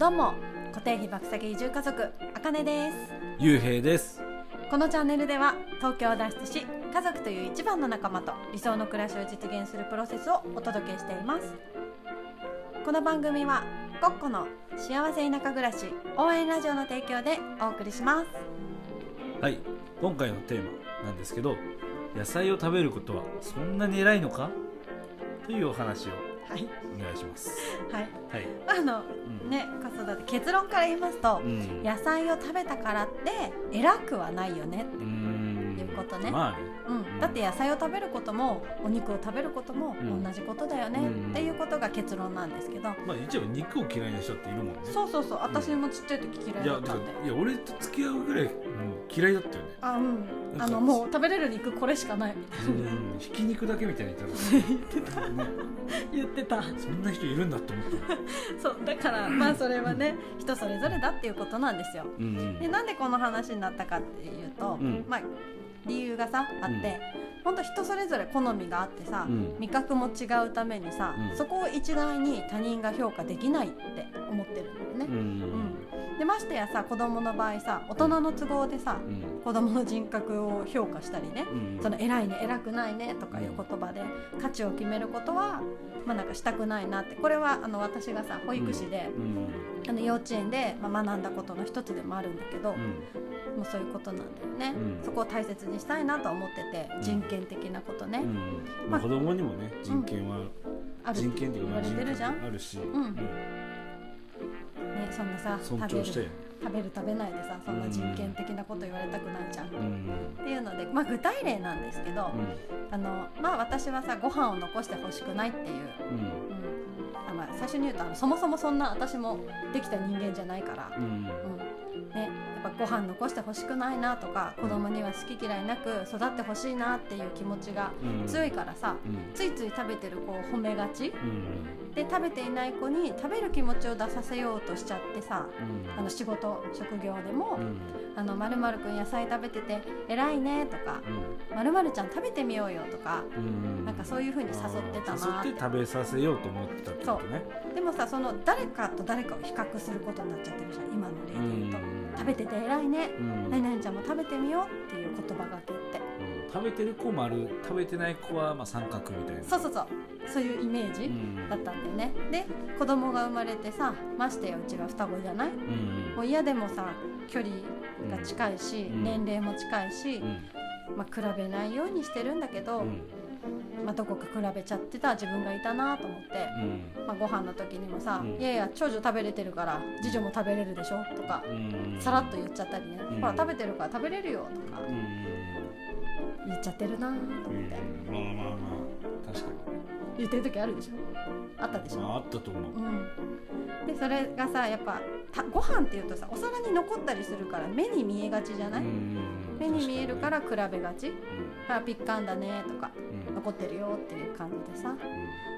どうも固定費爆下げ移住家族あかねです。ゆうへいです。このチャンネルでは東京を脱出し家族という一番の仲間と理想の暮らしを実現するプロセスをお届けしています。この番組はコッコの幸せ田舎暮らし応援ラジオの提供でお送りします。はい今回のテーマなんですけど野菜を食べることはそんなに偉いのか？というお話をはい。お願いします。はい。はい、あのうん。ね子育て結論から言いますとうん。野菜を食べたからって偉くはないよねうーん。いうことね。まあね。うん、だって野菜を食べることもお肉を食べることもうん。同じことだよね、うん。っていうことが結論なんですけど、まあ一応肉を嫌いな人っているもんね。そうそうそう。私もちっちゃい時嫌いだったんで。らいや俺と付き合うぐらいもう嫌いだったよね。あうん。あのもう食べれる肉これしかないみたいな。うん。ひき肉だけみたいに言ったらね言ってた。そんな人いるんだって思った。そうだからまあそれはね人それぞれだっていうことなんですよ。でなんでこの話になったかっていうと、うん。まあ理由がさあって、ほんと人それぞれ好みがあってさ、うん。味覚も違うためにさ、うん。そこを一概に他人が評価できないって思ってるんだよね、うんうん。でましてやさ子供の場合さ大人の都合でさうん。子供の人格を評価したりねうんその偉いね偉くないねとかいう言葉で価値を決めることはまあなんかしたくないなって。これはあの私がさ保育士で、うん。あの幼稚園で、まあ、学んだことの一つでもあるんだけど、うんもうそういうことなんだよね、うん。そこを大切にしたいなとは思っててうん。人権的なことね、うん。まあ子供にもね人権はある人権って言われてるじゃん、権あるし。ん。ね、そんなさ尊食べる食べる食べないでさそんな人権的なこと言われたくないじゃん、うっんていうので、まあ、具体例なんですけど、あのまあ私はさご飯を残してほしくないっていう、うん。うん。あまあ、最初に言うとあのそもそもそんな私もできた人間じゃないから、うんうん。うんね、やっぱご飯残してほしくないなとか子供には好き嫌いなく育ってほしいなっていう気持ちがうん。強いからさうん。ついつい食べてる子を褒めがち。うん。で食べていない子に食べる気持ちを出させようとしちゃってさあの仕事職業でもうん「あのまるくん野菜食べてて偉いね」とか「まるちゃん食べてみようよ」とかうん。なんかそういう風に誘ってたなって。食べさせようと思ってたってことね。でもさその誰かと誰かを比較することになっちゃってるじゃん今の例で言うと「食べてて偉いね」うん。何々ちゃんも食べてみようっていう言葉がけって。うん。食べてる子もある。食べてない子はまあ三角みたいな。そうそうそう。そういうイメージうん。だったんだよね。で子供が生まれてさましてやうちが双子じゃない？うんもう嫌でもさ距離が近いし、うん。年齢も近いし、うん。まあ、比べないようにしてるんだけど、うんまあ、どこか比べちゃってた自分がいたなと思って、うん。まあ、ご飯の時にもさ「うん。いやいや長女食べれてるから次女も食べれるでしょ」とかうん。さらっと言っちゃったりね「うん。ほら食べてるから食べれるよ」とかうん。言っちゃってるなと思って、うん。まあまあまあ確か言ってる時あるでしょ？あったでしまああったと思う。うん、でそれがさやっぱたご飯っていうとさお皿に残ったりするから目に見えがちじゃない、目に見えるから比べがち「あピッカンだね」とか「残ってるよ」っていう感じでさ。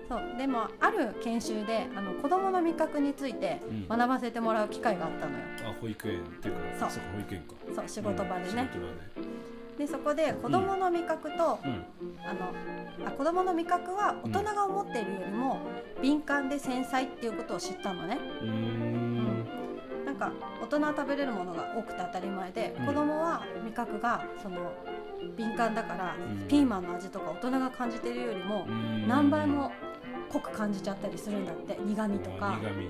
そう。でもある研修であの子どもの味覚についてうん。学ばせてもらう機会があったのよ。あ保育園っていうかそう。そうか保育園か。そう仕事場でね、うん仕事場で。でそこで子どもの味覚と、うん。あのあ子どもの味覚は大人が思っているよりも敏感で繊細っていうことを知ったのね。うんか大人は食べれるものが多くて当たり前で、うん。子供は味覚がその敏感だから、ピーマンの味とか大人が感じてるよりも何倍も濃く感じちゃったりするんだって苦味とか。苦味。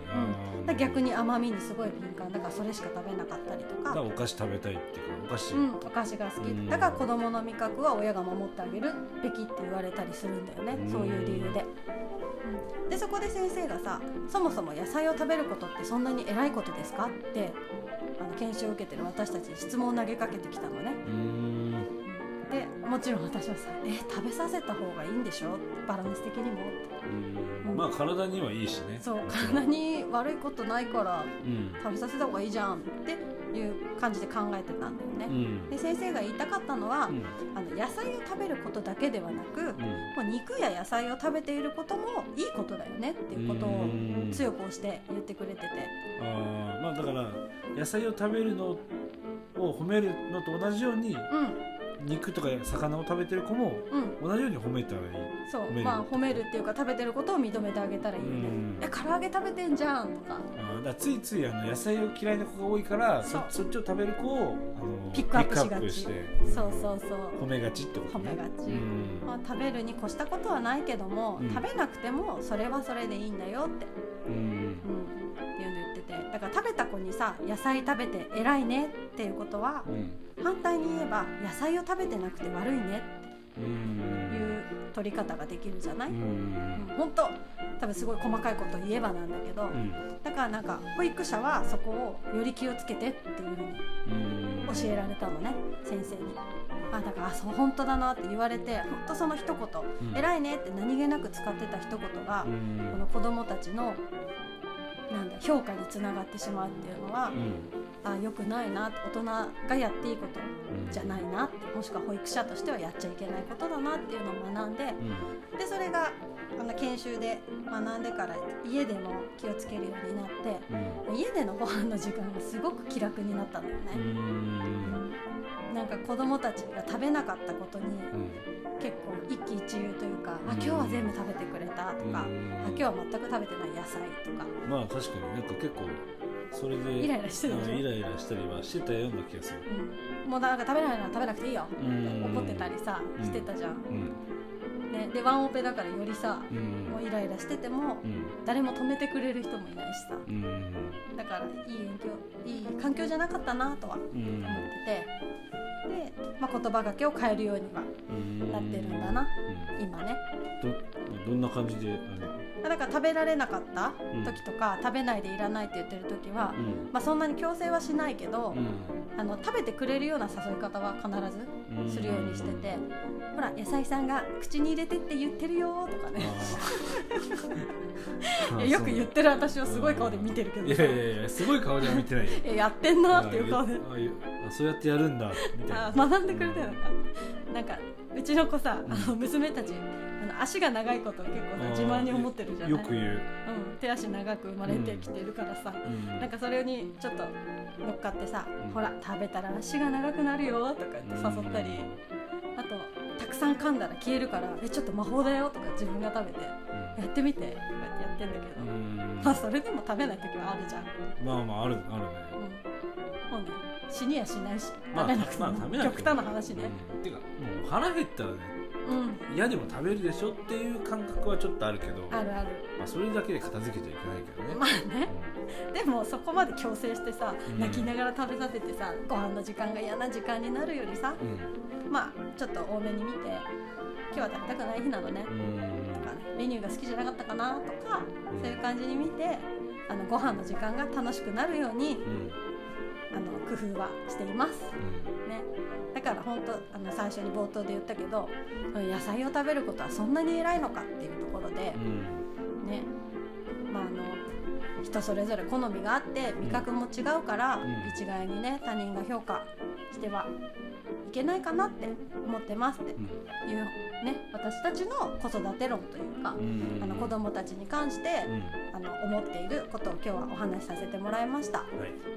うん、だ逆に甘みにすごい敏感。だからそれしか食べなかったりとか。だからお菓子食べたいっていうかお菓子。うん、お菓子が好き。うん。だから子供の味覚は親が守ってあげるべきって言われたりするんだよね、うん。そういう理由で、うん、でそこで先生がさそもそも野菜を食べることってそんなに偉いことですか？ってあの研修を受けてる私たちに質問を投げかけてきたのね。うーんでもちろん私はさ「え食べさせた方がいいんでしょ？バランス的にも」ってうん。まあ体にはいいしね。そう体に悪いことないからうん。食べさせた方がいいじゃんっていう感じで考えてたんだよね、うん。で先生が言いたかったのは、うん。あの野菜を食べることだけではなく、うん。もう肉や野菜を食べていることもいいことだよねっていうことをうん。強く押して言ってくれてて、あーまあだから野菜を食べるのを褒めるのと同じようにうん、肉とか魚を食べてる子もうん。同じように褒めたらいい。そう。褒める。まあ褒めるっていうか食べてることを認めてあげたらいい。よねうん。え唐揚げ食べてんじゃんとか。あーだからついついあの野菜を嫌いな子が多いからそそっちを食べる子をあのピックアップしがちそうそうそう。褒めがちってことね。褒めがち。うん。まあ、食べるに越したことはないけども、うん。食べなくてもそれはそれでいいんだよって、うんだから食べた子にさ野菜食べて偉いねっていうことはうん。反対に言えば野菜を食べてなくて悪いねうん。っていう取り方ができるじゃない、ううん。ん本当多分すごい細かいこと言えばなんだけど、うん。だからなんか保育者はそこをより気をつけてっていうふうにうん。教えられたのね先生に。あだからあそう本当だなって言われて本当その一言うん。偉いねって何気なく使ってた一言が、うん。この子供たちのなんだ評価につながってしまうっていうのは、あ良くないな大人がやっていいことじゃないなってもしくは保育者としてはやっちゃいけないことだなっていうのを学んでうん。でそれがあの研修で学んでから家でも気をつけるようになってうん。家でのご飯の時間がすごく気楽になったんだようね。ん。なんか子供たちが食べなかったことにうん。結構一喜一憂というか、あ今日は全部食べてくれたとか、あ今日は全く食べてない野菜とか。まあ確かになんか結構それでイライラしてるでしょ？うんイライラしたりはしてたような気がする。うん、もうなんか食べないなら食べなくていいよ。怒ってたりさうん。してたじゃん、うん。ね、でワンオペだからよりさうん。もうイライラしててもうん。誰も止めてくれる人もいないしさ。うん。だからいい影響いい環境じゃなかったなとは思ってうん。てで、まあ、言葉がけを変えるようにはうん。なってるんだな。うん。今ね。どどんな感じでだから食べられなかった時とか、食べないでいらないって言ってる時はうん。まあ、そんなに強制はしないけど、うん。あの食べてくれるような誘い方は必ずするようにしてて、ほら野菜さんが口に入れてって言ってるよとかね。よく言ってる私をすごい顔で見てるけどさ。いやいやいやすごい顔では見てないえ やってんなっていう顔で。そうやってやるんだみたいな。あ学んでくれたのかなんかうちの子さあの娘たちあの足が長いことを結構さ自慢に思ってるじゃない？よく言う、うん、手足長く生まれてきてるからさ、うん。なんかそれにちょっと乗っかってさ、うん。ほら食べたら足が長くなるよとか言って誘ったり、あとたくさん噛んだら消えるからえちょっと魔法だよとか自分が食べてやってみてとかってやってんだけど、うん。まあそれでも食べない時はあるじゃん、うん、まあまああるあるね。もうね死にやしないしまあ食べなくても、まあ食べなくても。極端な話ね。うん。てかもう腹減ったらねうん、嫌でも食べるでしょっていう感覚はちょっとあるけどあるある。まあ、それだけで片付けちゃいけないけどね、まあね。でもそこまで強制してさ、うん。泣きながら食べさせてさご飯の時間が嫌な時間になるよりさうん。まあちょっと多めに見て今日は食べたくない日なのね。とかねメニューが好きじゃなかったかなとかそういう感じに見てあのご飯の時間が楽しくなるようにうん。あの工夫はしています、ね、だから本当あの最初に冒頭で言ったけど野菜を食べることはそんなに偉いのかっていうところでうん。ね。まああの人それぞれ好みがあって味覚も違うから、うん。一概にね他人が評価してはいけないかなって思ってますって。いうね私たちの子育て論というか、うんあの子供たちに関して、うん。あの思っていることを今日はお話しさせてもらいました。は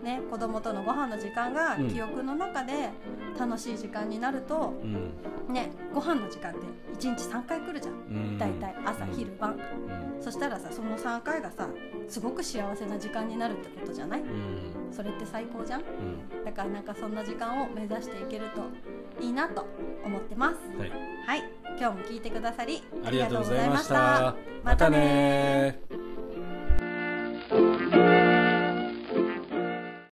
い。ね、子供とのご飯の時間がうん。記憶の中で楽しい時間になると、うん。ね、ご飯の時間って1日3回来るじゃん。うん。大体朝うん。昼晩。うん。そしたらさその3回がさすごく幸せな時間になるってことじゃない？うん。それって最高じゃん。だからなんかそんな時間を目指していけるといいなと思ってます。はい。はい。今日も聞いてくださりありがとうございました。また。ねまたね